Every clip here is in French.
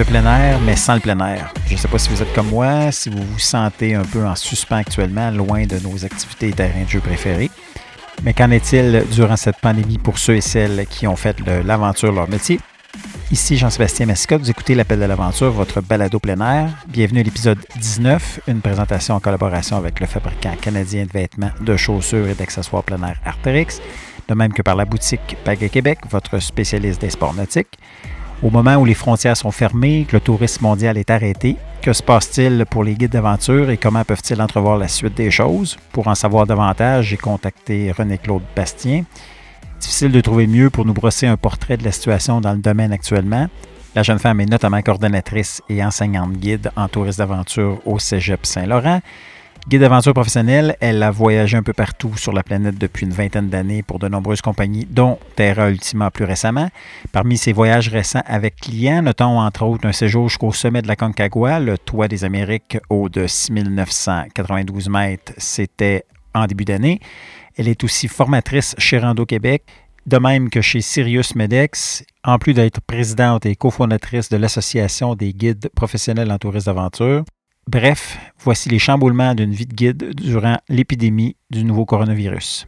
le plein air, mais sans le plein air. Je ne sais pas si vous êtes comme moi, si vous vous sentez un peu en suspens actuellement, loin de nos activités et terrains de jeu préférés. Mais qu'en est-il durant cette pandémie pour ceux et celles qui ont fait l'aventure leur métier? Ici Jean-Sébastien Mascotte, vous écoutez l'Appel de l'aventure, votre balado plein air. Bienvenue à l'épisode 19, une présentation en collaboration avec le fabricant canadien de vêtements, de chaussures et d'accessoires plein air Arterix, de même que par la boutique Pagaie Québec, votre spécialiste des sports nautiques. Au moment où les frontières sont fermées, que le tourisme mondial est arrêté, que se passe-t-il pour les guides d'aventure et comment peuvent-ils entrevoir la suite des choses? Pour en savoir davantage, j'ai contacté René-Claude Bastien. Difficile de trouver mieux pour nous brosser un portrait de la situation dans le domaine actuellement. La jeune femme est notamment coordonnatrice et enseignante guide en tourisme d'aventure au Cégep Saint-Laurent. Guide d'aventure professionnelle, elle a voyagé un peu partout sur la planète depuis une vingtaine d'années pour de nombreuses compagnies, dont Terra Ultima plus récemment. Parmi ses voyages récents avec clients, notons entre autres un séjour jusqu'au sommet de la Concagua, le toit des Amériques, haut de 6992 mètres. C'était en début d'année. Elle est aussi formatrice chez Rando Québec, de même que chez Sirius Medex, en plus d'être présidente et cofondatrice de l'Association des guides professionnels en tourisme d'aventure. Bref, voici les chamboulements d'une vie de guide durant l'épidémie du nouveau coronavirus.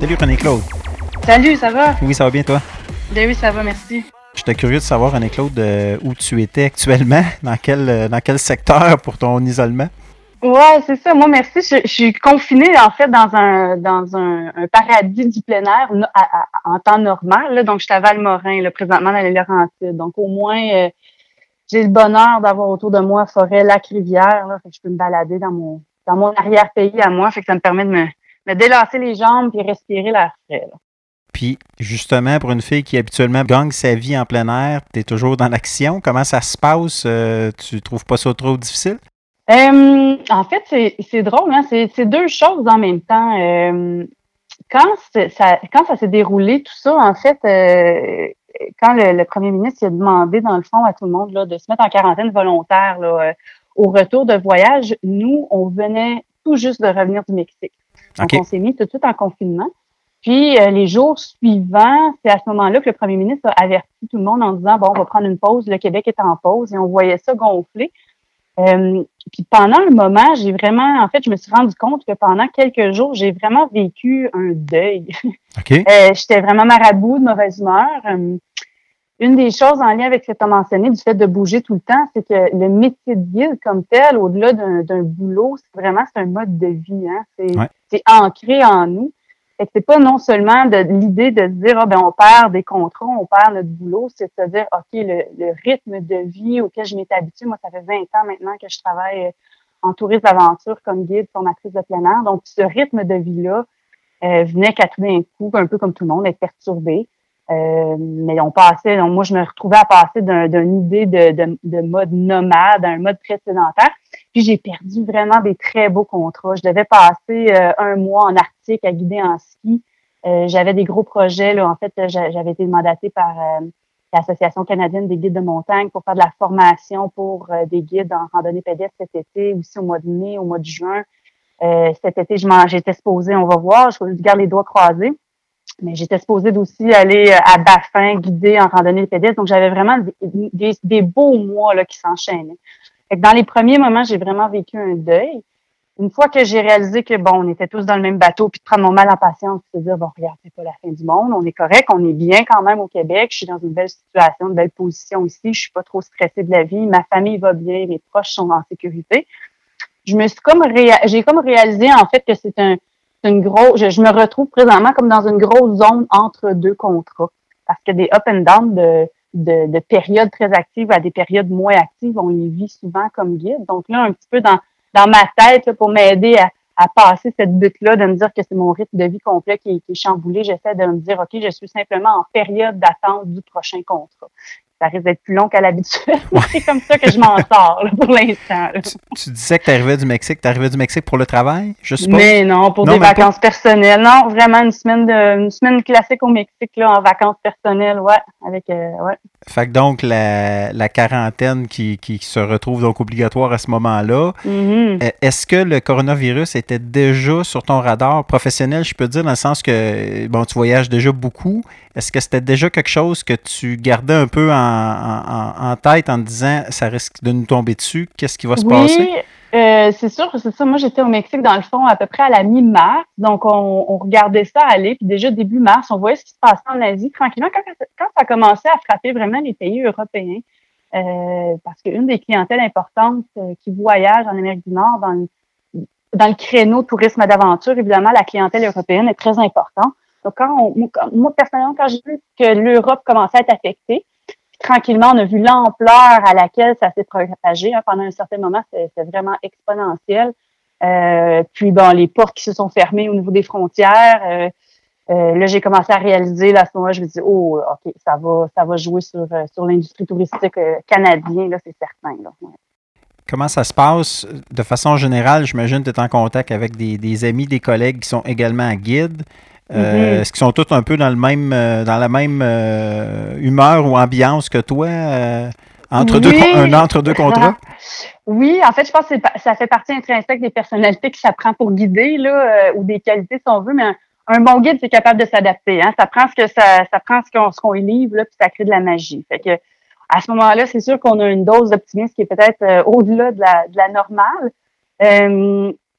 Salut René-Claude. Salut, ça va? Oui, ça va bien toi? Ben oui, ça va, merci. J'étais curieux de savoir, René-Claude, euh, où tu étais actuellement, dans quel, euh, dans quel secteur pour ton isolement? Ouais, c'est ça. Moi, merci. Je, suis confinée, en fait, dans un dans un, paradis du plein air en temps normal. Là. Donc, je suis à Valmorin, là, présentement dans les Laurentides. Donc, au moins, euh, j'ai le bonheur d'avoir autour de moi forêt, lac, rivière. Là, que je peux me balader dans mon dans mon arrière-pays à moi. Fait que ça me permet de me, me délasser les jambes et respirer l'air frais. Puis, justement, pour une fille qui habituellement gagne sa vie en plein air, tu es toujours dans l'action. Comment ça se passe? Euh, tu trouves pas ça trop difficile? Euh, en fait, c'est drôle, hein? c'est deux choses en même temps. Euh, quand, ça, quand ça s'est déroulé, tout ça, en fait, euh, quand le, premier ministre a demandé, dans le fond, à tout le monde là, de se mettre en quarantaine volontaire là, au retour de voyage, nous, on venait tout juste de revenir du Mexique. Donc, on s'est mis tout de suite en confinement. Puis, les jours suivants, c'est à ce moment-là que le premier ministre a averti tout le monde en disant, bon, on va prendre une pause, le Québec est en pause, et on voyait ça gonfler. Euh, puis pendant le moment, j'ai vraiment, en fait, je me suis rendu compte que pendant quelques jours, j'ai vraiment vécu un deuil. Okay. Euh, J'étais vraiment marabout de mauvaise humeur. Euh, une des choses en lien avec ce que tu as mentionné, du fait de bouger tout le temps, c'est que le métier de guide comme tel, au-delà d'un boulot, c'est vraiment c'est un mode de vie. Hein? C'est ancré en nous. Fait que c'est pas non seulement de l'idée de se dire, ah, ben, on perd des contrats, on perd notre boulot, c'est de se dire, OK, le, rythme de vie auquel je m'étais habituée, moi, ça fait 20 ans maintenant que je travaille euh, en tourisme d'aventure comme guide, formatrice de plein air. Donc, ce rythme de vie-là euh, venait qu'à tout d'un coup, un peu comme tout le monde, être perturbé. Euh, mais on passait, donc moi, je me retrouvais à passer d'une idée de, de, de, mode nomade à un mode précédentaire. Puis j'ai perdu vraiment des très beaux contrats. Je devais passer euh, un mois en Arctique à guider en ski. Euh, j'avais des gros projets. Là. En fait, j'avais été mandatée par l'Association canadienne des guides de montagne pour faire de la formation pour des guides en randonnée pédestre cet été, aussi au mois de mai, au mois de juin. cet été, j'étais supposée, on va voir, je garde les doigts croisés mais j'étais supposée aussi aller euh, à Baffin, guider en randonnée pédestre. Donc, j'avais vraiment des, des, beaux mois là, qui s'enchaînaient. Dans les premiers moments, j'ai vraiment vécu un deuil. Une fois que j'ai réalisé que, bon, on était tous dans le même bateau, puis de prendre mon mal en patience, de se dire, bon, regarde, c'est pas la fin du monde, on est correct, on est bien quand même au Québec, je suis dans une belle situation, une belle position ici, je suis pas trop stressée de la vie, ma famille va bien, mes proches sont en sécurité. Je me suis comme, j'ai comme réalisé, en fait, que c'est un, une grosse, je, me retrouve présentement comme dans une grosse zone entre deux contrats. Parce que des up and down de, de, de, périodes très actives à des périodes moins actives, on les vit souvent comme guide. Donc là, un petit peu dans, ma tête, pour m'aider à, à passer cette butte-là, de me dire que c'est mon rythme de vie complet qui, qui est chamboulé, j'essaie de me dire, OK, je suis simplement en période d'attente du prochain contrat ça risque d'être plus long qu'à l'habitude. c'est comme ça que je m'en sors pour l'instant. Tu, disais que tu arrivais du Mexique. Tu arrivais du Mexique pour le travail, je suppose? Mais non, pour des vacances personnelles. Non, vraiment une semaine de une semaine classique au Mexique là, en vacances personnelles, ouais. Avec euh, ouais. Fait que donc, la, quarantaine qui, se retrouve donc obligatoire à ce moment-là, mm-hmm. euh, est-ce que le coronavirus était déjà sur ton radar professionnel, je peux dire, dans le sens que, bon, tu voyages déjà beaucoup. Est-ce que c'était déjà quelque chose que tu gardais un peu en, tête en te disant, ça risque de nous tomber dessus, qu'est-ce qui va se passer? Euh, c'est sûr, c'est ça. Moi, j'étais au Mexique, dans le fond, à peu près à la mi-mars. Donc, on, regardait ça aller. Puis déjà, début mars, on voyait ce qui se passait en Asie. Tranquillement, quand, quand ça a commencé à frapper vraiment les pays européens, euh, parce qu'une des clientèles importantes euh, qui voyagent en Amérique du Nord dans le, dans le créneau tourisme d'aventure, évidemment, la clientèle européenne est très importante. Donc, quand on, moi, personnellement, quand j'ai vu que l'Europe commençait à être affectée, tranquillement, on a vu l'ampleur à laquelle ça s'est propagé. Hein. Pendant un certain moment, c'était vraiment exponentiel. Euh, puis, bon, les portes qui se sont fermées au niveau des frontières. Euh, euh, là, j'ai commencé à réaliser, là, à ce moment-là, je me dis, oh, OK, ça va, ça va jouer sur, sur l'industrie touristique canadienne, là, c'est certain. Comment ça se passe? De façon générale? J'imagine que tu es en contact avec des, des, amis, des collègues qui sont également guides. Euh, mhm. Est-ce qu'ils sont tous un peu dans le même euh, dans la même euh, humeur ou ambiance que toi entre deux un entre deux contrats? Oui, en fait, je pense que ça fait partie intrinsèque des personnalités que ça prend pour guider là, ou des qualités si on veut, mais un, bon guide, c'est capable de s'adapter. Hein? Ça prend ce que ça, ça prend ce qu'on ce livre, là, puis ça crée de la magie. Fait que à ce moment-là, c'est sûr qu'on a une dose d'optimisme qui est peut-être au-delà de la, de la normale.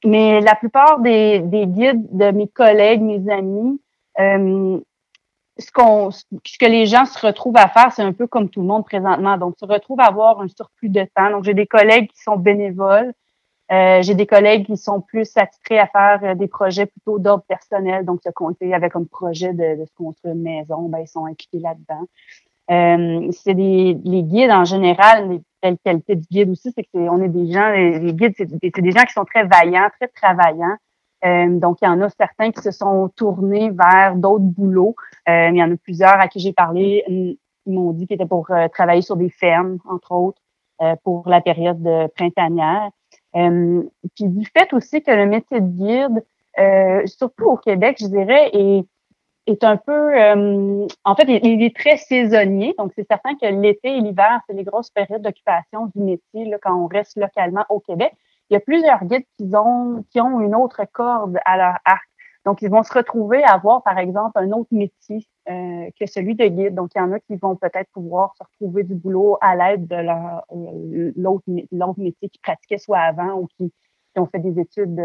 Mais la plupart des, des, guides de mes collègues, mes amis, euh, ce, qu'on, ce que les gens se retrouvent à faire, c'est un peu comme tout le monde présentement. Donc, se retrouvent à avoir un surplus de temps. Donc, j'ai des collègues qui sont bénévoles. Euh, j'ai des collègues qui sont plus attitrés à faire euh, des projets plutôt d'ordre personnel. Donc, se compter avec un projet de, de se construire une maison, ben, ils sont impliqués là-dedans. Euh, c'est des les guides en général, les belles qualités du guide aussi, c'est que on est des gens, les, guides, c'est des, gens qui sont très vaillants, très travaillants. Euh, donc, il y en a certains qui se sont tournés vers d'autres boulots. Euh, il y en a plusieurs à qui j'ai parlé, ils m'ont dit qu'ils étaient pour euh, travailler sur des fermes, entre autres, euh, pour la période de printanière. puis du fait aussi que le métier de guide, surtout au Québec, je dirais, est est un peu, euh, en fait, il, est très saisonnier. Donc, c'est certain que l'été et l'hiver, c'est les grosses périodes d'occupation du métier là, quand on reste localement au Québec. Il y a plusieurs guides qui ont, qui ont une autre corde à leur arc. Donc, ils vont se retrouver à avoir, par exemple, un autre métier euh, que celui de guide. Donc, il y en a qui vont peut-être pouvoir se retrouver du boulot à l'aide de leur euh, l'autre métier qu'ils pratiquaient soit avant ou qui, qui ont fait des études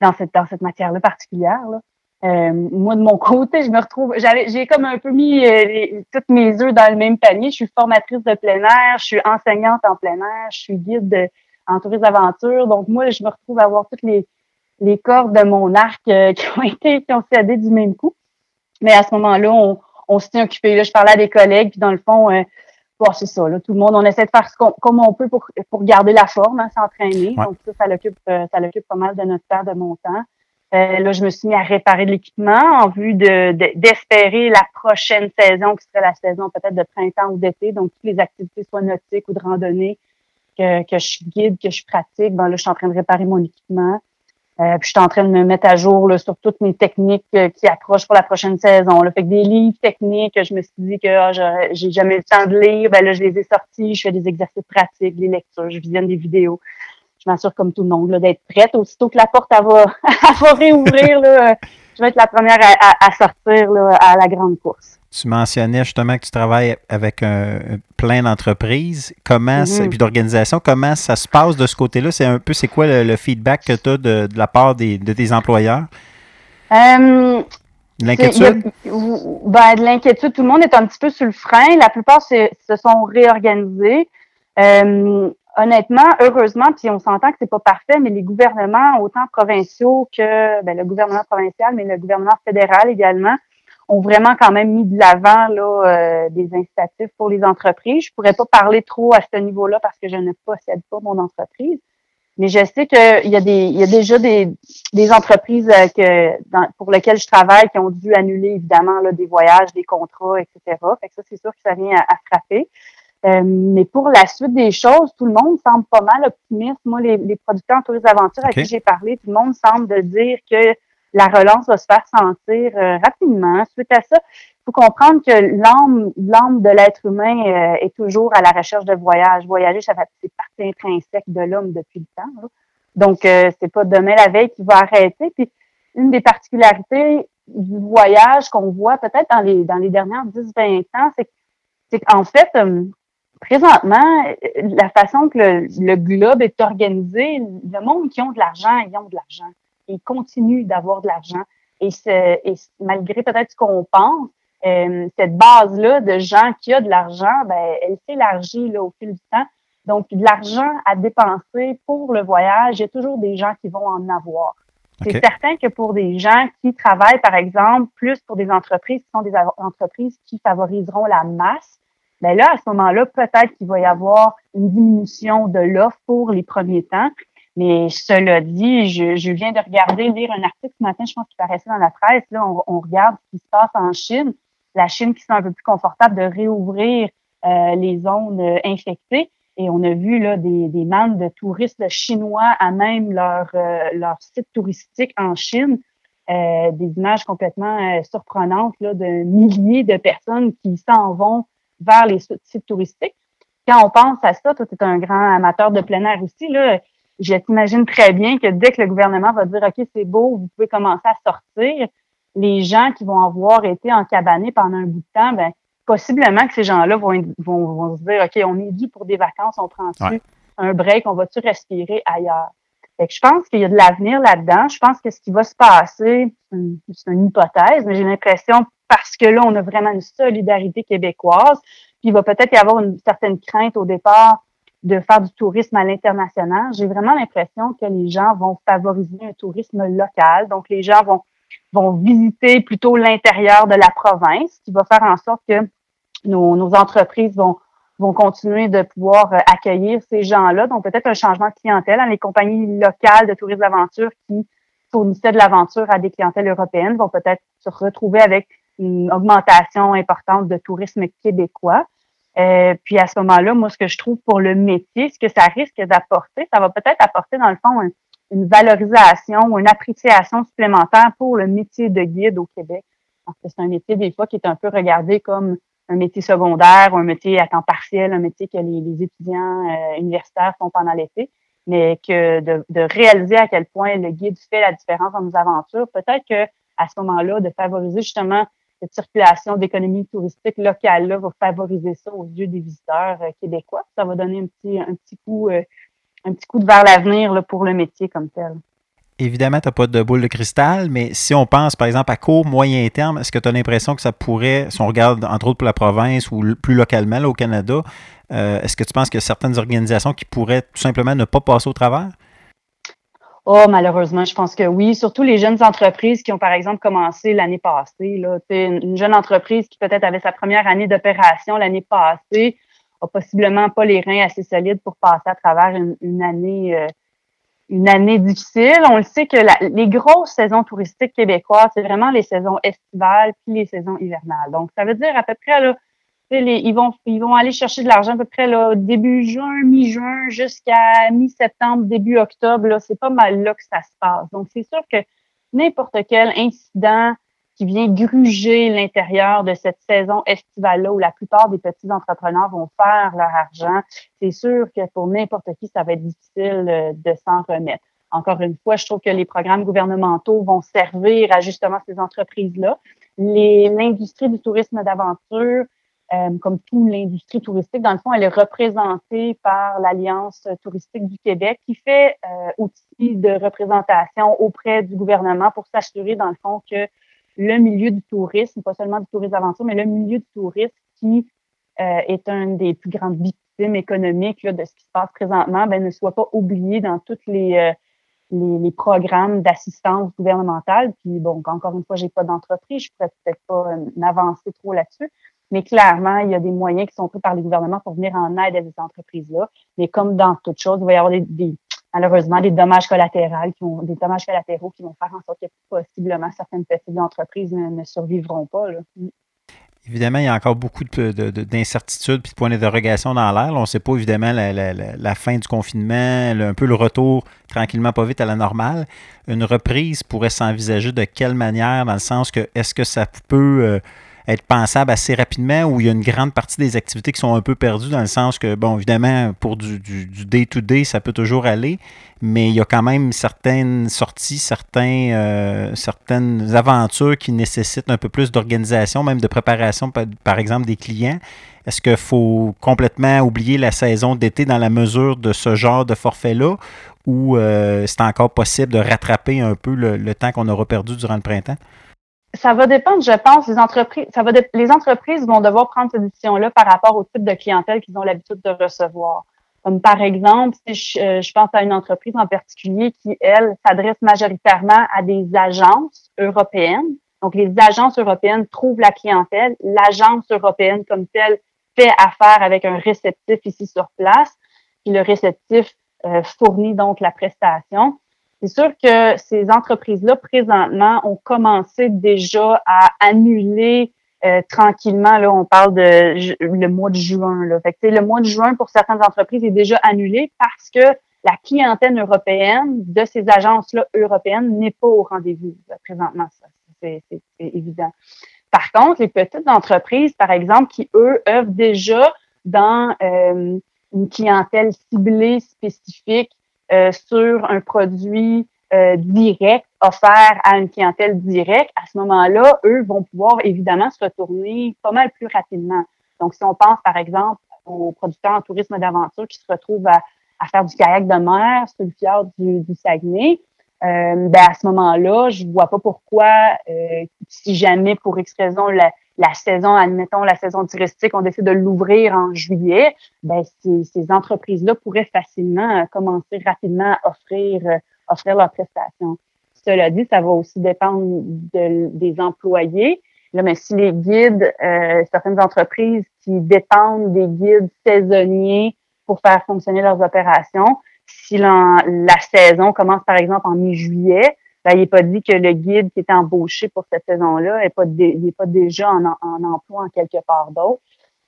dans cette dans cette matière-là particulière. Là. Euh, moi, de mon côté, je me retrouve, j'avais, j'ai comme un peu mis euh, toutes mes œufs dans le même panier. Je suis formatrice de plein air, je suis enseignante en plein air, je suis guide en tourisme d'aventure. Donc, moi, je me retrouve à avoir toutes les, les cordes de mon arc euh, qui ont été, qui ont cédé du même coup. Mais à ce moment-là, on, on s'était occupé. Là, je parlais à des collègues, puis dans le fond, euh, c'est ça. Là, tout le monde, on essaie de faire ce qu'on, comme on peut pour, pour garder la forme, hein, s'entraîner. Donc, ça, ça l'occupe, ça l'occupe pas mal de notre temps, de mon temps. Euh, là, je me suis mis à réparer de l'équipement en vue de, d'espérer la prochaine saison, qui serait la saison peut-être de printemps ou d'été. Donc, toutes les activités, soit nautiques ou de randonnée, que, que je guide, que je pratique, ben là, je suis en train de réparer mon équipement. Euh, puis je suis en train de me mettre à jour là, sur toutes mes techniques euh, qui approchent pour la prochaine saison. Là. Fait que des livres techniques, je me suis dit que ah, j'ai jamais eu le temps de lire. Ben là, je les ai sortis, je fais des exercices pratiques, des lectures, je visionne des vidéos je m'assure comme tout le monde d'être prête. Aussitôt que la porte elle va, va réouvrir, là, je vais être la première à, sortir là, à la grande course. Tu mentionnais justement que tu travailles avec un, plein d'entreprises. Comment, mm-hmm. puis d'organisations, comment ça se passe de ce côté-là? C'est un peu, c'est quoi le, feedback que tu as de, la part des, de tes employeurs? Euh, l'inquiétude? Ben, de l'inquiétude, tout le monde est un petit peu sur le frein. La plupart se, se sont réorganisés. Euh, honnêtement, heureusement, puis on s'entend que c'est pas parfait, mais les gouvernements, autant provinciaux que ben, le gouvernement provincial, mais le gouvernement fédéral également, ont vraiment quand même mis de l'avant là euh, des incitatifs pour les entreprises. Je pourrais pas parler trop à ce niveau-là parce que je ne possède pas mon entreprise, mais je sais qu'il y a y a déjà des, entreprises euh, pour lesquelles je travaille qui ont dû annuler évidemment là, des voyages, des contrats, etc. Fait que ça, c'est sûr que ça vient à frapper. Euh, mais pour la suite des choses, tout le monde semble pas mal optimiste. Moi, les, les producteurs en tourisme d'aventure à qui j'ai parlé, tout le monde semble de dire que la relance va se faire sentir euh, rapidement. Suite à ça, il faut comprendre que l'âme, l'âme de l'être humain euh, est toujours à la recherche de voyage. Voyager, ça fait partie intrinsèque de l'homme depuis le temps. Donc, euh, c'est pas demain la veille qui va arrêter. Puis, une des particularités du voyage qu'on voit peut-être dans les dans les dernières 10-20 ans, c'est, c'est qu'en fait, euh, présentement, la façon que le, le, globe est organisé, le monde qui ont de l'argent, ils ont de l'argent. Ils continuent d'avoir de l'argent. Et, et malgré peut-être ce qu'on pense, euh, cette base-là de gens qui ont de l'argent, ben, elle s'élargit là, au fil du temps. Donc, de l'argent à dépenser pour le voyage, il y a toujours des gens qui vont en avoir. C'est certain que pour des gens qui travaillent, par exemple, plus pour des entreprises qui sont des entreprises qui favoriseront la masse, là, à ce moment-là, peut-être qu'il va y avoir une diminution de l'offre pour les premiers temps. Mais cela dit, je, je, viens de regarder, lire un article ce matin, je pense qu'il paraissait dans la presse. Là, on, on, regarde ce qui se passe en Chine. La Chine qui sont un peu plus confortable de réouvrir euh, les zones euh, infectées. Et on a vu là des, des de touristes chinois à même leur, euh, leur site touristique en Chine. Euh, des images complètement surprenantes là, de milliers de personnes qui s'en vont vers les sites touristiques. Quand on pense à ça, toi, tu es un grand amateur de plein air aussi, là, je t'imagine très bien que dès que le gouvernement va dire OK, c'est beau, vous pouvez commencer à sortir, les gens qui vont avoir été encabanés pendant un bout de temps, ben, possiblement que ces gens-là vont, vont, se dire OK, on est dû pour des vacances, on prend-tu un break, on va-tu respirer ailleurs? Fait que je pense qu'il y a de l'avenir là-dedans. Je pense que ce qui va se passer, c'est une hypothèse, mais j'ai l'impression, parce que là, on a vraiment une solidarité québécoise, puis il va peut-être y avoir une certaine crainte au départ de faire du tourisme à l'international. J'ai vraiment l'impression que les gens vont favoriser un tourisme local. Donc, les gens vont, vont visiter plutôt l'intérieur de la province, qui va faire en sorte que nos, nos entreprises vont, vont continuer de pouvoir euh, accueillir ces gens-là. Donc, peut-être un changement de clientèle. Hein. Les compagnies locales de tourisme d'aventure qui fournissaient de l'aventure à des clientèles européennes vont peut-être se retrouver avec une augmentation importante de tourisme québécois. Euh, puis à ce moment-là, moi, ce que je trouve pour le métier, ce que ça risque d'apporter, ça va peut-être apporter, dans le fond, une valorisation ou une appréciation supplémentaire pour le métier de guide au Québec. Parce que c'est un métier, des fois, qui est un peu regardé comme un métier secondaire ou un métier à temps partiel, un métier que les, étudiants euh, universitaires font pendant l'été. Mais que de, de, réaliser à quel point le guide fait la différence dans nos aventures, peut-être que à ce moment-là, de favoriser justement cette circulation d'économie touristique locale-là va favoriser ça aux yeux des visiteurs euh, québécois. Ça va donner un petit, un petit coup, euh, un petit coup de vers l'avenir pour le métier comme tel. Évidemment, tu n'as pas de boule de cristal, mais si on pense, par exemple, à court, moyen terme, est-ce que tu as l'impression que ça pourrait, si on regarde entre autres pour la province ou plus localement au Canada, euh, est-ce que tu penses qu'il y a certaines organisations qui pourraient tout simplement ne pas passer au travers? Oh, malheureusement, je pense que oui. Surtout les jeunes entreprises qui ont, par exemple, commencé l'année passée. Là. Une jeune entreprise qui peut-être avait sa première année d'opération l'année passée a possiblement pas les reins assez solides pour passer à travers une, année euh, une année difficile. On le sait que les grosses saisons touristiques québécoises, c'est vraiment les saisons estivales puis les saisons hivernales. Donc, ça veut dire à peu près là, ils, vont, ils vont aller chercher de l'argent à peu près là, début juin, mi-juin, jusqu'à mi-septembre, début octobre. Là, c'est pas mal là que ça se passe. Donc, c'est sûr que n'importe quel incident qui vient gruger l'intérieur de cette saison estivale-là où la plupart des petits entrepreneurs vont faire leur argent, c'est sûr que pour n'importe qui, ça va être difficile euh, de s'en remettre. Encore une fois, je trouve que les programmes gouvernementaux vont servir à justement ces entreprises-là. L'industrie du tourisme d'aventure, euh, comme toute l'industrie touristique, dans le fond, elle est représentée par l'Alliance touristique du Québec qui fait euh, outil de représentation auprès du gouvernement pour s'assurer, dans le fond, que le milieu du tourisme, pas seulement du tourisme d'aventure, mais le milieu du tourisme qui euh, est une des plus grandes victimes économiques de ce qui se passe présentement, ben, ne soit pas oublié dans toutes les, programmes d'assistance gouvernementale. Puis bon, encore une fois, j'ai pas d'entreprise, je pourrais peut-être pas m'avancer trop là-dessus, mais clairement, il y a des moyens qui sont pris par les gouvernements pour venir en aide à ces entreprises-là. Mais comme dans toute chose, il va y avoir des, malheureusement des dommages collatéraux qui vont, des dommages collatéraux qui vont faire en sorte que possiblement certaines petites entreprises ne, survivront pas. Mm. Évidemment, il y a encore beaucoup d'incertitudes et de points d'interrogation dans l'air. On ne sait pas évidemment la, fin du confinement, un peu le retour tranquillement pas vite à la normale. Une reprise pourrait s'envisager de quelle manière, dans le sens que est-ce que ça peut euh, être pensable assez rapidement ou il y a une grande partie des activités qui sont un peu perdues dans le sens que, bon, évidemment, pour du day-to-day, ça peut toujours aller, mais il y a quand même certaines sorties, certains, euh, certaines aventures qui nécessitent un peu plus d'organisation, même de préparation, par exemple, des clients. Est-ce qu'il faut complètement oublier la saison d'été dans la mesure de ce genre de forfait-là ou euh, c'est encore possible de rattraper un peu le temps qu'on aura perdu durant le printemps? Ça va dépendre, je pense, des entreprises. Ça va les entreprises vont devoir prendre cette décision-là par rapport au type de clientèle qu'ils ont l'habitude de recevoir. Comme par exemple, si je, euh, je, pense à une entreprise en particulier qui, elle, s'adresse majoritairement à des agences européennes. Donc, les agences européennes trouvent la clientèle. L'agence européenne comme telle fait affaire avec un réceptif ici sur place. Puis le réceptif euh, fournit donc la prestation. C'est sûr que ces entreprises-là, présentement, ont commencé déjà à annuler euh, tranquillement. Là, on parle de le mois de juin. Là. Fait que, le mois de juin, pour certaines entreprises, est déjà annulé parce que la clientèle européenne de ces agences-là européennes n'est pas au rendez-vous présentement. C'est, évident. Par contre, les petites entreprises, par exemple, qui, eux, œuvrent déjà dans euh, une clientèle ciblée spécifique sur un produit euh, direct offert à une clientèle directe, à ce moment-là, eux vont pouvoir évidemment se retourner pas mal plus rapidement. Donc, si on pense par exemple aux producteurs en tourisme d'aventure qui se retrouvent à, faire du kayak de mer sur le fjord du, du Saguenay, euh, ben à ce moment-là, je vois pas pourquoi, euh, si jamais pour X raison la, la saison, admettons la saison touristique, on décide de l'ouvrir en juillet, ben ces, ces entreprises-là pourraient facilement euh, commencer rapidement à offrir, euh, offrir leurs prestations. Cela dit, ça va aussi dépendre de, des employés. Là, mais si les guides, euh, certaines entreprises qui dépendent des guides saisonniers pour faire fonctionner leurs opérations, si la saison commence par exemple en mi-juillet, ben, il n'est pas dit que le guide qui est embauché pour cette saison-là n'est pas, déjà en, emploi en quelque part d'autre.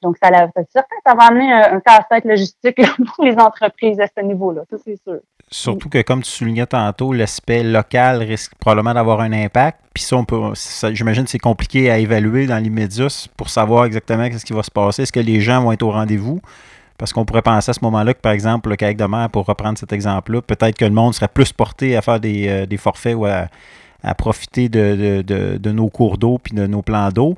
Donc, ça, certain ça va amener un, casse-tête logistique pour les entreprises à ce niveau-là, ça c'est sûr. Surtout que, comme tu soulignais tantôt, l'aspect local risque probablement d'avoir un impact. Puis ça, j'imagine, c'est compliqué à évaluer dans l'immédiat pour savoir exactement ce qui va se passer. Est-ce que les gens vont être au rendez-vous? Parce qu'on pourrait penser à ce moment-là que, par exemple, le kayak de mer, pour reprendre cet exemple-là, peut-être que le monde serait plus porté à faire des, euh, forfaits ou à, profiter de, nos cours d'eau puis de nos plans d'eau.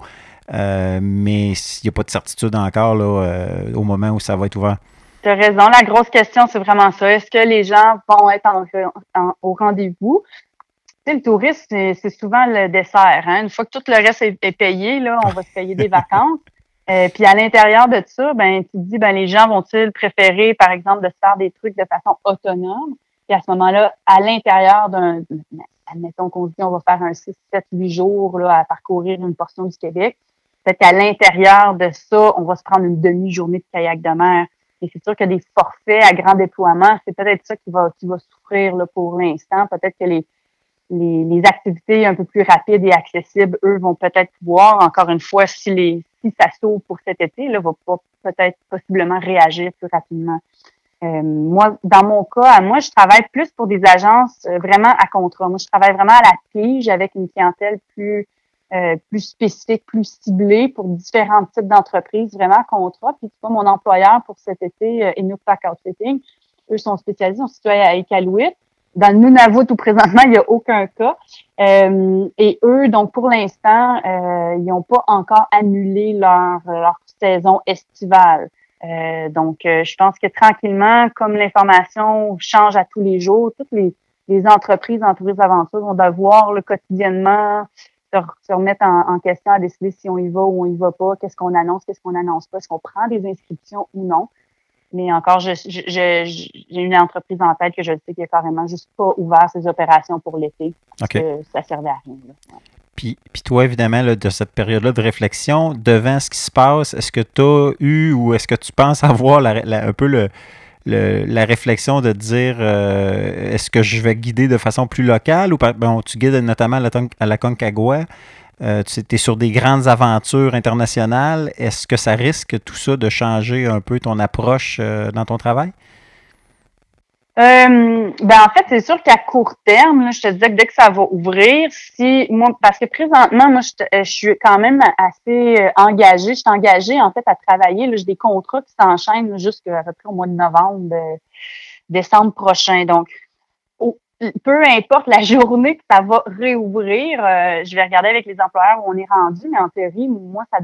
Euh, mais il n'y a pas de certitude encore là, euh, au moment où ça va être ouvert. Tu as raison. La grosse question, c'est vraiment ça. Est-ce que les gens vont être au rendez-vous? le tourisme, c'est souvent le dessert. Hein? Une fois que tout le reste est, est payé, là, on va se payer des vacances. Euh, puis à l'intérieur de ça, ben tu te dis ben les gens vont-ils préférer par exemple de se faire des trucs de façon autonome? Puis à ce moment-là, à l'intérieur d'un admettons qu'on dit on va faire un 6 7 8 jours là à parcourir une portion du Québec, peut-être qu'à l'intérieur de ça, on va se prendre une demi-journée de kayak de mer. Et c'est sûr que des forfaits à grand déploiement, c'est peut-être ça qui va qui va souffrir là, pour l'instant, peut-être que les les, les, activités un peu plus rapides et accessibles, eux, vont peut-être pouvoir, encore une fois, si les si ça s'ouvre pour cet été, là, va peut-être possiblement réagir plus rapidement. Euh, moi, dans mon cas, moi, je travaille plus pour des agences euh, vraiment à contrat. Moi, je travaille vraiment à la pige avec une clientèle plus euh, plus spécifique, plus ciblée pour différents types d'entreprises, vraiment à contrat. Puis, tu vois, mon employeur pour cet été, euh, Pack Outfitting, eux sont spécialisés, on se à Iqaluit. Dans le Nunavut, tout présentement, il n'y a aucun cas. Euh, et eux, donc pour l'instant, euh, ils n'ont pas encore annulé leur, leur saison estivale. Euh, donc, je pense que tranquillement, comme l'information change à tous les jours, toutes les, les entreprises en tourisme aventure vont devoir le quotidiennement se, remettre en, en, question à décider si on y va ou on y va pas, qu'est-ce qu'on annonce, qu'est-ce qu'on annonce pas, est-ce qu'on prend des inscriptions ou non. Mais encore, j'ai une entreprise en tête que je sais qui a carrément juste pas ouvert ses opérations pour l'été. Parce que ça servait à rien. Puis, puis, toi, évidemment, de cette période-là de réflexion, devant ce qui se passe, est-ce que tu as eu ou est-ce que tu penses avoir un peu le, la réflexion de dire euh, est-ce que je vais guider de façon plus locale ou bon, tu guides notamment à la, à la Concagua. Euh, tu es sur des grandes aventures internationales. Est-ce que ça risque tout ça de changer un peu ton approche euh, dans ton travail? Euh, ben en fait, c'est sûr qu'à court terme, je te disais que dès que ça va ouvrir, si moi, parce que présentement, moi, je, suis quand même assez engagée. Je suis engagée en fait à travailler. J'ai des contrats qui s'enchaînent jusqu'à peu près au mois de novembre, décembre prochain. Donc, peu importe la journée que ça va réouvrir, euh, je vais regarder avec les employeurs où on est rendu, mais en théorie, moi, ça,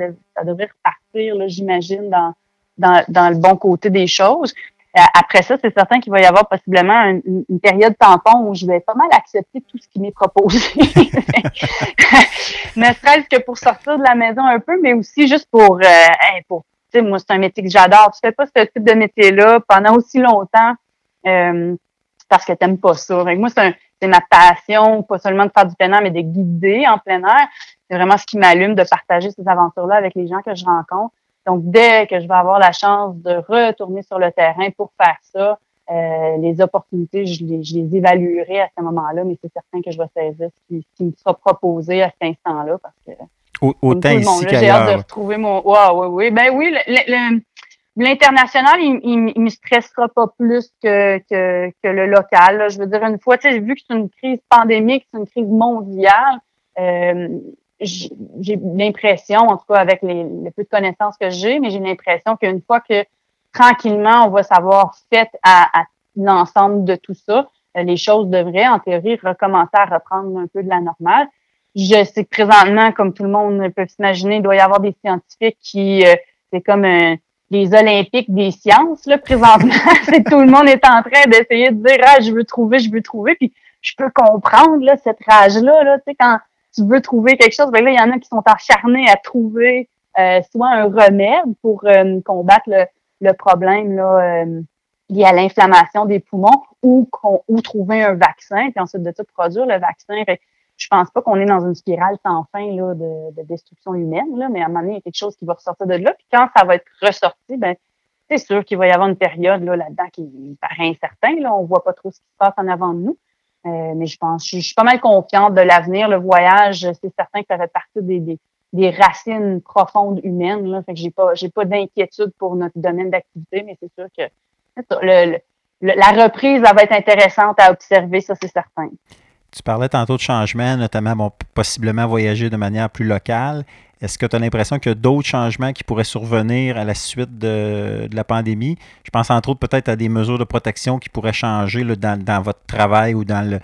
devrait repartir, j'imagine, dans, dans, dans, le bon côté des choses. Euh, après ça, c'est certain qu'il va y avoir possiblement une, période tampon où je vais pas mal accepter tout ce qui m'est proposé. ne serait-ce que pour sortir de la maison un peu, mais aussi juste pour, euh, pour tu sais, moi, c'est un métier que j'adore. Tu fais pas ce type de métier-là pendant aussi longtemps. Euh, parce que t'aimes pas ça. moi, c'est ma passion, pas seulement de faire du plein air, mais de guider en plein air. C'est vraiment ce qui m'allume de partager ces aventures-là avec les gens que je rencontre. Donc, dès que je vais avoir la chance de retourner sur le terrain pour faire ça, euh, les opportunités, je les, je les évaluerai à ce moment-là, mais c'est certain que je vais saisir ce qui, me sera proposé à cet instant-là parce que. Autant ici J'ai hâte de retrouver mon. oui, oui. Ben oui, le, L'international, il, il, me stressera pas plus que, que, que le local. Je veux dire, une fois, tu sais, vu que c'est une crise pandémique, c'est une crise mondiale, euh, j'ai l'impression, en tout cas avec les, les peu de connaissances que j'ai, mais j'ai l'impression qu'une fois que tranquillement, on va savoir fait à, à l'ensemble de tout ça, euh, les choses devraient, en théorie, recommencer à reprendre un peu de la normale. Je sais que présentement, comme tout le monde peut s'imaginer, il doit y avoir des scientifiques qui, euh, c'est comme un les Olympiques des sciences, là, présentement. c'est tout le monde est en train d'essayer de dire Ah, je veux trouver, je veux trouver. Puis je peux comprendre là, cette rage-là. Là, tu sais, quand tu veux trouver quelque chose, ben là, il y en a qui sont acharnés à trouver euh, soit un remède pour euh, combattre le, le, problème là, euh, lié à l'inflammation des poumons ou, ou trouver un vaccin, puis ensuite de tout produire le vaccin je pense pas qu'on est dans une spirale sans fin là, de, destruction humaine, là, mais à un moment donné, il y a quelque chose qui va ressortir de là. Puis quand ça va être ressorti, ben c'est sûr qu'il va y avoir une période là, là-dedans qui paraît incertain. Là, on voit pas trop ce qui se passe en avant de nous. Euh, mais je pense, je, suis pas mal confiante de l'avenir. Le voyage, c'est certain que ça fait partie des, des, racines profondes humaines. Là, fait que j'ai pas, j'ai pas d'inquiétude pour notre domaine d'activité, mais c'est sûr que le, la reprise, elle va être intéressante à observer, ça c'est certain. Tu parlais tantôt de changement, notamment possiblement voyager de manière plus locale. Est-ce que tu as l'impression qu'il y a d'autres changements qui pourraient survenir à la suite de, la pandémie? Je pense entre autres peut-être à des mesures de protection qui pourraient changer dans, votre travail ou dans le.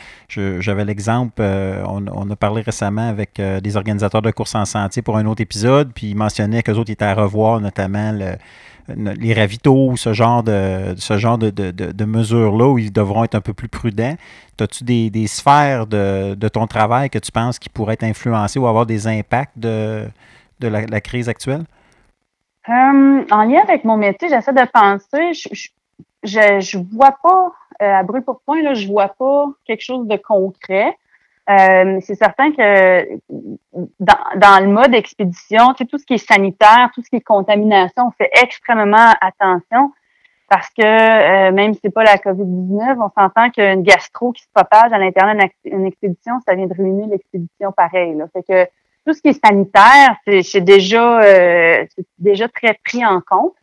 J'avais l'exemple, euh, on, a parlé récemment avec euh, des organisateurs de courses en sentier pour un autre épisode, puis ils mentionnaient qu'eux autres étaient à revoir notamment le, les ravitaux, ce genre de ce genre de, de, mesures-là où ils devront être un peu plus prudents. As-tu des, des, sphères de, de, ton travail que tu penses qui pourraient être influencées ou avoir des impacts de, de la, crise actuelle? Euh, en lien avec mon métier, j'essaie de penser. Je ne vois pas, euh, à bruit pour point, là, je vois pas quelque chose de concret. Euh, c'est certain que dans, dans, le mode expédition, tu sais, tout ce qui est sanitaire, tout ce qui est contamination, on fait extrêmement attention parce que euh, même si c'est pas la COVID-19, on s'entend qu'une gastro qui se propage à l'intérieur d'une expédition, ça vient de ruiner l'expédition pareil. Là. Fait que tout ce qui est sanitaire, c'est déjà, euh, déjà très pris en compte.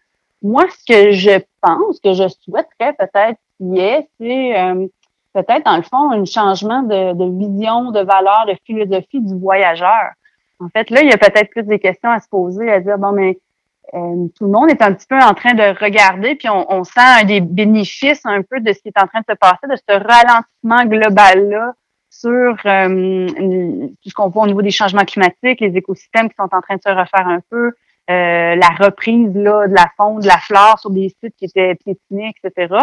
Moi, ce que je pense, que je souhaiterais peut-être qu'il y ait, c'est euh, peut-être, dans le fond, un changement de, vision, de valeur, de philosophie du voyageur. En fait, là, il y a peut-être plus des questions à se poser, à dire, bon, mais euh, tout le monde est un petit peu en train de regarder, puis on, sent un des bénéfices un peu de ce qui est en train de se passer, de ce ralentissement global-là sur euh, tout ce qu'on voit au niveau des changements climatiques, les écosystèmes qui sont en train de se refaire un peu, euh, la reprise là, de la faune, de la flore sur des sites qui étaient piétinés, etc.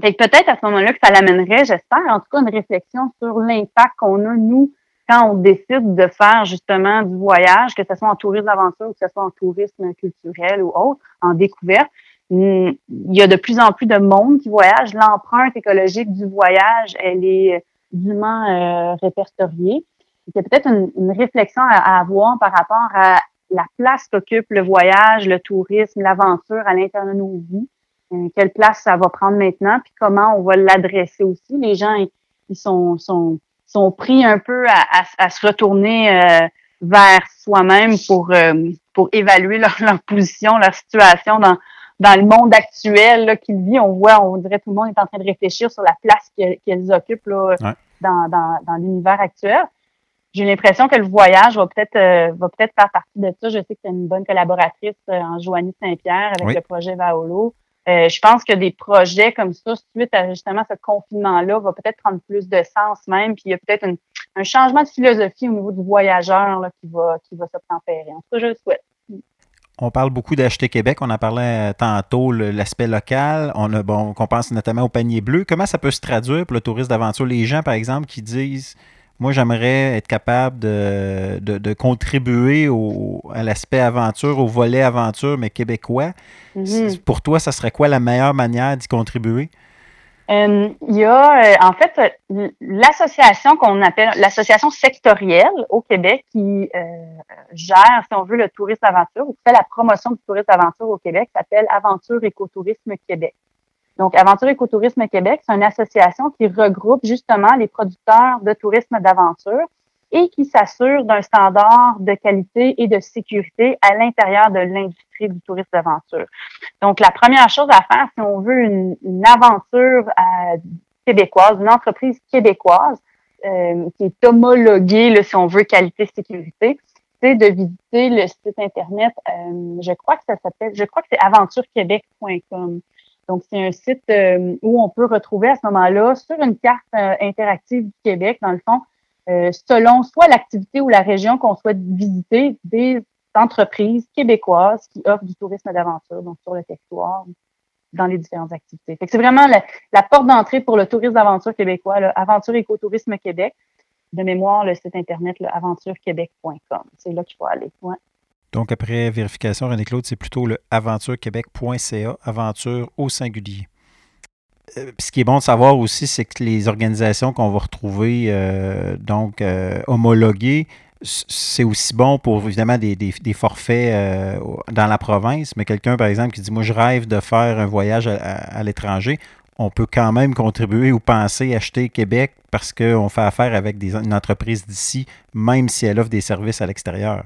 Fait peut-être à ce moment-là que ça l'amènerait, j'espère, en tout cas, une réflexion sur l'impact qu'on a, nous, quand on décide de faire justement du voyage, que ce soit en tourisme d'aventure ou que ce soit en tourisme culturel ou autre, en découverte. Hmm, il y a de plus en plus de monde qui voyage. L'empreinte écologique du voyage, elle est dûment euh, répertoriée. C'est peut-être une, réflexion à, avoir par rapport à la place qu'occupe le voyage, le tourisme, l'aventure à l'intérieur de nos vies quelle place ça va prendre maintenant, puis comment on va l'adresser aussi. Les gens, ils sont, sont, sont pris un peu à, à, se retourner euh, vers soi-même pour, pour évaluer leur, leur, position, leur situation dans, dans le monde actuel qu'ils vivent. On voit, on dirait tout le monde est en train de réfléchir sur la place qu'elles occupent là, dans, dans, dans l'univers actuel j'ai l'impression que le voyage va peut-être euh, va peut-être faire partie de ça. Je sais que tu es une bonne collaboratrice euh, en Joanie Saint-Pierre avec le projet Vaolo. Euh, je pense que des projets comme ça, suite à justement ce confinement-là, va peut-être prendre plus de sens même. Puis il y a peut-être un changement de philosophie au niveau du voyageur qui va qui va se tempérer. En tout cas, je le souhaite. On parle beaucoup d'acheter Québec. On en parlait tantôt, l'aspect local. On, a, bon, on pense notamment au panier bleu. Comment ça peut se traduire pour le tourisme d'aventure? Les gens, par exemple, qui disent moi, j'aimerais être capable de, de, contribuer au, à l'aspect aventure, au volet aventure, mais québécois. Mhm. Pour toi, ça serait quoi la meilleure manière d'y contribuer? Euh, il y a, euh, en fait, l'association qu'on appelle l'association sectorielle au Québec qui euh, gère, si on veut, le tourisme aventure ou qui fait la promotion du tourisme aventure au Québec s'appelle Aventure Écotourisme Québec. Donc, Aventure Écotourisme Québec, c'est une association qui regroupe justement les producteurs de tourisme d'aventure et qui s'assure d'un standard de qualité et de sécurité à l'intérieur de l'industrie du tourisme d'aventure. Donc, la première chose à faire, si on veut une, aventure euh, québécoise, une entreprise québécoise euh, qui est homologuée, si on veut, qualité-sécurité, c'est de visiter le site internet. Euh, je crois que ça s'appelle, je crois que c'est aventurequebec.com. Donc, c'est un site euh, où on peut retrouver à ce moment-là, sur une carte euh, interactive du Québec, dans le fond, euh, selon soit l'activité ou la région qu'on souhaite visiter, des entreprises québécoises qui offrent du tourisme d'aventure, donc sur le territoire, dans les différentes activités. c'est vraiment la, porte d'entrée pour le tourisme d'aventure québécois, là, Aventure Écotourisme Québec. De mémoire, le site internet, aventurequebec.com. C'est là qu'il faut aller. Donc, après vérification, René-Claude, c'est plutôt le aventurequebec.ca, aventure au singulier. Euh, ce qui est bon de savoir aussi, c'est que les organisations qu'on va retrouver, euh, donc euh, homologuées, c'est aussi bon pour évidemment des, forfaits dans la province, mais quelqu'un, par exemple, qui dit Moi, je rêve de faire un voyage à, l'étranger, on peut quand même contribuer ou penser acheter Québec parce qu'on fait affaire avec des, une entreprise d'ici, même si elle offre des services à l'extérieur.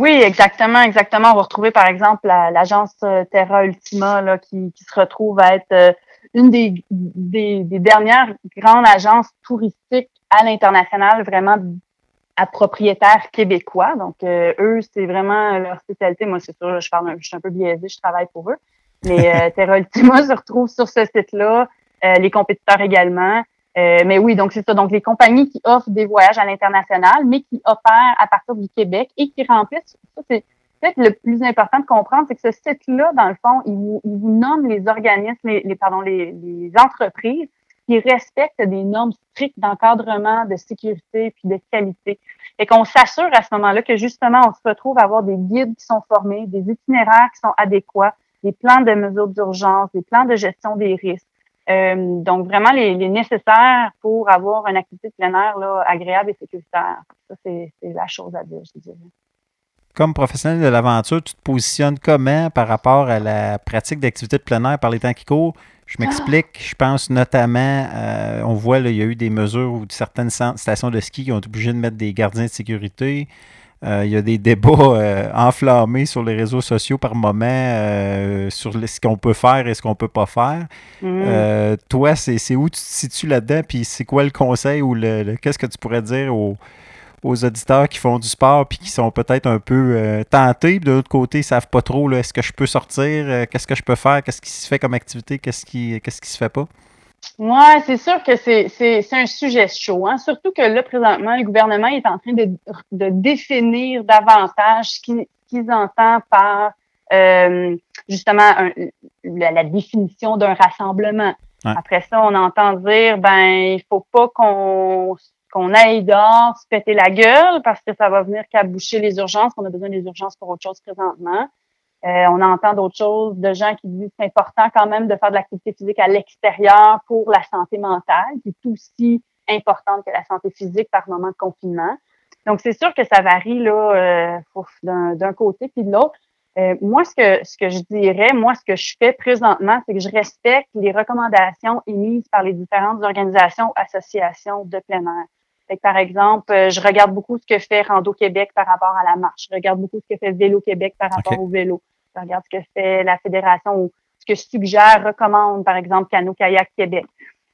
Oui, exactement, exactement. On va retrouver par exemple l'agence euh, Terra Ultima là, qui, qui, se retrouve à être euh, une des, des, dernières grandes agences touristiques à l'international, vraiment à propriétaire québécois. Donc, euh, eux, c'est vraiment leur spécialité. Moi, c'est sûr, je parle, je suis un peu biaisée, je travaille pour eux. Mais Terra Ultima se retrouve sur ce site-là, les compétiteurs également. Euh, mais oui, donc c'est ça. Donc, les compagnies qui offrent des voyages à l'international, mais qui opèrent à partir du Québec et qui remplissent, ça, c'est peut-être le plus important de comprendre, c'est que ce site-là, dans le fond, il vous, nomme les organismes, les, les pardon, les, les, entreprises qui respectent des normes strictes d'encadrement, de sécurité puis de qualité. Et qu'on s'assure à ce moment-là que justement, on se retrouve à avoir des guides qui sont formés, des itinéraires qui sont adéquats, des plans de mesures d'urgence, des plans de gestion des risques euh, donc, vraiment, les, nécessaires pour avoir une activité de plein air là, agréable et sécuritaire. Ça, c'est la chose à dire, je dirais. Comme professionnel de l'aventure, tu te positionnes comment par rapport à la pratique d'activité de plein air par les temps qui courent? Je m'explique, je pense notamment, euh, on voit, là, il y a eu des mesures où certaines stations de ski qui ont été obligées de mettre des gardiens de sécurité. Euh, il y a des débats euh, enflammés sur les réseaux sociaux par moment euh, sur ce qu'on peut faire et ce qu'on peut pas faire. Mm. toi, c'est où tu te situes là-dedans? Puis c'est quoi le conseil ou le, qu'est-ce que tu pourrais dire aux, auditeurs qui font du sport puis qui sont peut-être un peu tentés, de l'autre côté, ils savent pas trop est-ce que je peux sortir, qu'est-ce que je peux faire, qu'est-ce qui se fait comme activité, qu'est-ce qui qu'est-ce qui se fait pas? Oui, c'est sûr que c'est un sujet chaud. Hein? Surtout que là, présentement, le gouvernement est en train de, de définir davantage ce qu'ils entendent par euh, justement la, définition d'un rassemblement. Après ça, on entend dire ben il faut pas qu'on qu'on aille dehors se péter la gueule parce que ça va venir caboucher les urgences, qu'on a besoin des urgences pour autre chose présentement. Euh, on entend d'autres choses, de gens qui disent que c'est important quand même de faire de l'activité physique à l'extérieur pour la santé mentale, qui est aussi importante que la santé physique par moment de confinement. Donc, c'est sûr que ça varie là euh, d'un côté puis de l'autre. Euh, moi, ce que, ce que je dirais, moi, ce que je fais présentement, c'est que je respecte les recommandations émises par les différentes organisations, associations de plein air. Par exemple, euh, je regarde beaucoup ce que fait Rando Québec par rapport à la marche. Je regarde beaucoup ce que fait Vélo Québec par rapport au vélo. Je regarde ce que fait la fédération ou ce que suggère, recommande, par exemple, Cano Kayak Québec.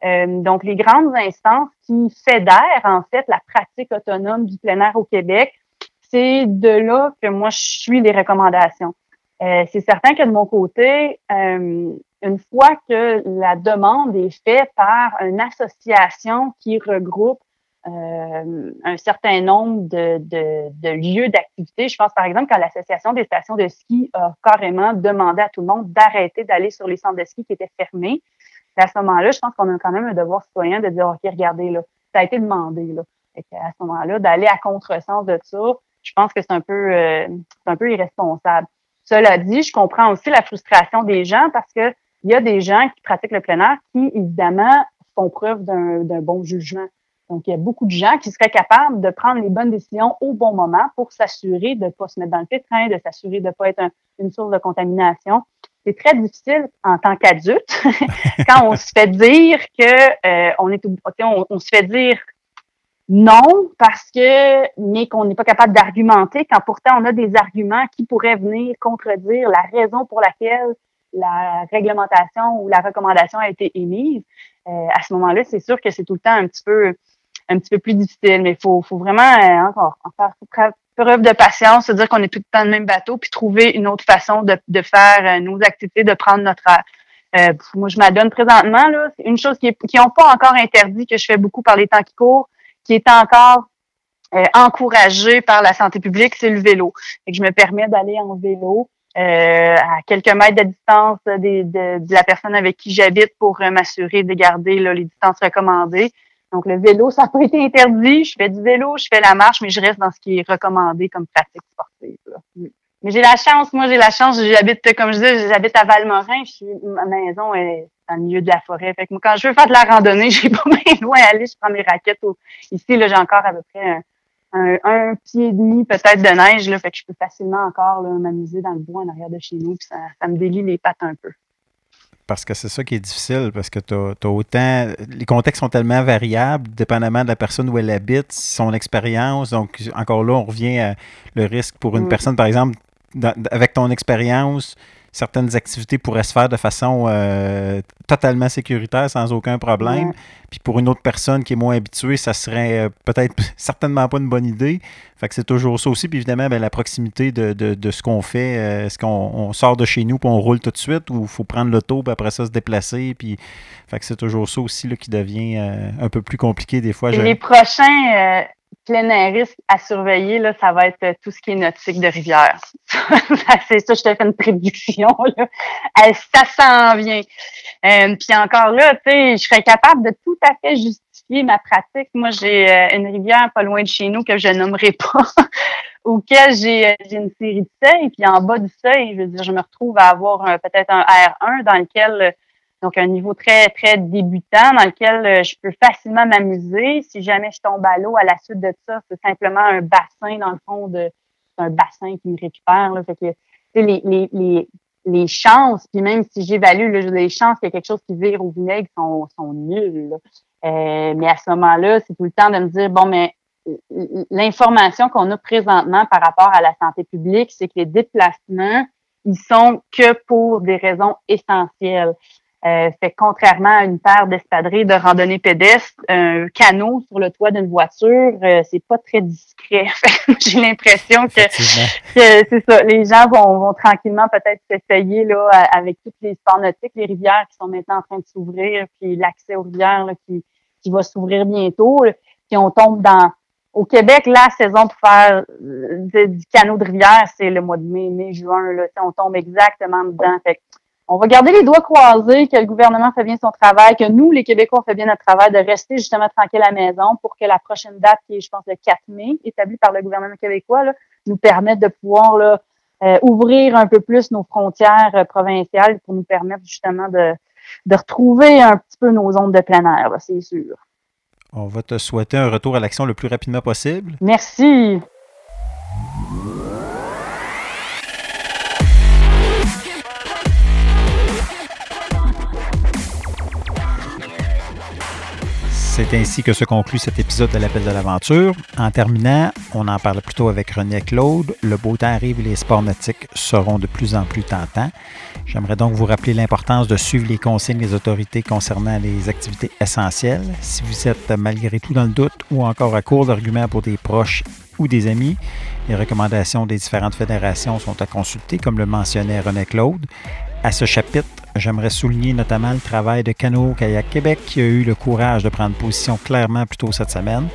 Euh, donc, les grandes instances qui fédèrent, en fait, la pratique autonome du plein air au Québec, c'est de là que moi, je suis les recommandations. Euh, c'est certain que de mon côté, euh, une fois que la demande est faite par une association qui regroupe euh, un certain nombre de, de, de lieux d'activité. Je pense par exemple quand l'Association des stations de ski a carrément demandé à tout le monde d'arrêter d'aller sur les centres de ski qui étaient fermés. à ce moment-là, je pense qu'on a quand même un devoir citoyen de dire, OK, regardez, là, ça a été demandé. Là. À ce moment-là, d'aller à contresens de ça, je pense que c'est un peu euh, c'est un peu irresponsable. Cela dit, je comprends aussi la frustration des gens parce que il y a des gens qui pratiquent le plein air qui, évidemment, font preuve d'un bon jugement. Donc, il y a beaucoup de gens qui seraient capables de prendre les bonnes décisions au bon moment pour s'assurer de ne pas se mettre dans le pétrin, de s'assurer de ne pas être une source de contamination. C'est très difficile en tant qu'adulte quand on se fait dire que euh, on est on, on, se fait dire non parce que mais qu'on n'est pas capable d'argumenter quand pourtant on a des arguments qui pourraient venir contredire la raison pour laquelle la réglementation ou la recommandation a été émise. Euh, à ce moment-là, c'est sûr que c'est tout le temps un petit peu un petit peu plus difficile, mais il faut, faut vraiment euh, encore faire preuve de patience, se dire qu'on est tout le temps dans le même bateau, puis trouver une autre façon de, de faire euh, nos activités, de prendre notre euh, moi, je m'adonne présentement, là. Une chose qui n'ont pas encore interdit, que je fais beaucoup par les temps qui courent, qui est encore euh, encouragée par la santé publique, c'est le vélo. Et que je me permets d'aller en vélo euh, à quelques mètres de distance de, de, la personne avec qui j'habite pour m'assurer de garder là, les distances recommandées. Donc, le vélo, ça n'a pas été interdit. Je fais du vélo, je fais la marche, mais je reste dans ce qui est recommandé comme pratique sportive. Mm. Mais j'ai la chance, moi, j'ai la chance, j'habite, comme je disais, j'habite à Valmorin, ma maison est dans le milieu de la forêt. Fait que moi, quand je veux faire de la randonnée, j'ai pas bien loin à aller, je prends mes raquettes. Ici, là, j'ai encore à peu près un, un, pied et demi peut-être de neige, là, fait que je peux facilement encore m'amuser dans le bois en arrière de chez nous, puis ça, ça me délie les pattes un peu parce que c'est ça qui est difficile, parce que tu as, autant. Les contextes sont tellement variables, dépendamment de la personne où elle habite, son expérience. Donc, encore là, on revient à le risque pour une mm. personne, par exemple, avec ton expérience, certaines activités pourraient se faire de façon euh, totalement sécuritaire, sans aucun problème. Puis pour une autre personne qui est moins habituée, ça serait euh, peut-être certainement pas une bonne idée. Fait que c'est toujours ça aussi. Puis évidemment, ben, la proximité de, de, ce qu'on fait. Euh, est-ce qu'on sort de chez nous puis on roule tout de suite ou il faut prendre l'auto puis après ça se déplacer? Puis fait que c'est toujours ça aussi là, qui devient un peu plus compliqué des fois. Les prochains plein risque à surveiller, là, ça va être euh, tout ce qui est nautique de rivière. c'est ça, je te fais une prédiction. Là. Ça s'en vient. Euh, puis encore là, tu sais, je serais capable de tout à fait justifier ma pratique. Moi, j'ai euh, une rivière pas loin de chez nous que je nommerai pas, auquel j'ai une série de seuils. Puis en bas du seuil, je veux dire, je me retrouve à avoir peut-être un R1 dans lequel donc, un niveau très, très débutant dans lequel euh, je peux facilement m'amuser. Si jamais je tombe à l'eau à la suite de ça, c'est simplement un bassin, dans le fond, de un bassin qui me récupère. Là. Fait que, les, les, les, les chances, puis même si j'évalue les chances qu'il y a quelque chose qui vire au vinaigre sont, sont nulles. Euh, mais à ce moment-là, c'est tout le temps de me dire, bon, mais l'information qu'on a présentement par rapport à la santé publique, c'est que les déplacements, ils sont que pour des raisons essentielles. Euh, fait contrairement à une paire d'espadrilles de randonnée pédestre, un canot sur le toit d'une voiture, euh, c'est pas très discret. J'ai l'impression que, c'est ça. Les gens vont, vont tranquillement peut-être s'essayer là avec tous les sports nautiques, les rivières qui sont maintenant en train de s'ouvrir, puis l'accès aux rivières qui, qui va s'ouvrir bientôt. puis on tombe dans au Québec, la saison pour faire euh, du canot de rivière, c'est le mois de mai, mai, juin. Là, on tombe exactement dedans. Fait on va garder les doigts croisés que le gouvernement fait bien son travail, que nous, les Québécois, on fait bien notre travail de rester justement tranquille à la maison pour que la prochaine date, qui est, je pense, le 4 mai, établie par le gouvernement québécois, là, nous permette de pouvoir là, euh, ouvrir un peu plus nos frontières euh, provinciales pour nous permettre justement de, de retrouver un petit peu nos zones de plein air, c'est sûr. On va te souhaiter un retour à l'action le plus rapidement possible. Merci. C'est ainsi que se conclut cet épisode de l'Appel de l'Aventure. En terminant, on en parle plutôt avec René Claude. Le beau temps arrive et les sports nautiques seront de plus en plus tentants. J'aimerais donc vous rappeler l'importance de suivre les consignes des autorités concernant les activités essentielles. Si vous êtes malgré tout dans le doute ou encore à court d'arguments pour des proches ou des amis, les recommandations des différentes fédérations sont à consulter, comme le mentionnait René Claude. À ce chapitre, j'aimerais souligner notamment le travail de Cano Kayak Québec qui a eu le courage de prendre position clairement plus tôt cette semaine.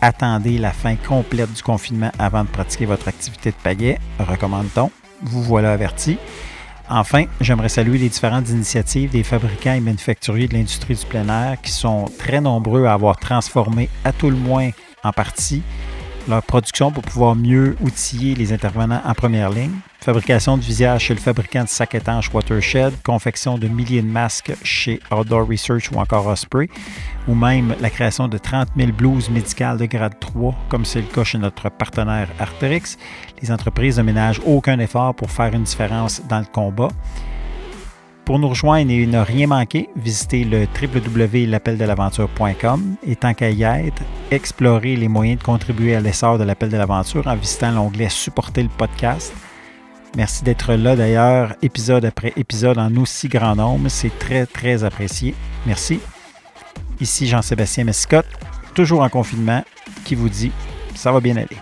Attendez la fin complète du confinement avant de pratiquer votre activité de pagaie, recommande-t-on. Vous voilà averti. Enfin, j'aimerais saluer les différentes initiatives des fabricants et manufacturiers de l'industrie du plein air qui sont très nombreux à avoir transformé, à tout le moins en partie, leur production pour pouvoir mieux outiller les intervenants en première ligne. Fabrication de visières chez le fabricant de sacs étanches Watershed, confection de milliers de masques chez Outdoor Research ou encore Osprey, ou même la création de 30 000 blouses médicales de grade 3, comme c'est le cas chez notre partenaire Arterix. Les entreprises ne ménagent aucun effort pour faire une différence dans le combat. Pour nous rejoindre et ne rien manquer, visitez le www.l'appel-de-l'aventure.com et tant qu'à y être, explorez les moyens de contribuer à l'essor de l'appel de l'aventure en visitant l'onglet Supporter le podcast. Merci d'être là d'ailleurs, épisode après épisode en aussi grand nombre. C'est très, très apprécié. Merci. Ici Jean-Sébastien Mescott, toujours en confinement, qui vous dit ça va bien aller.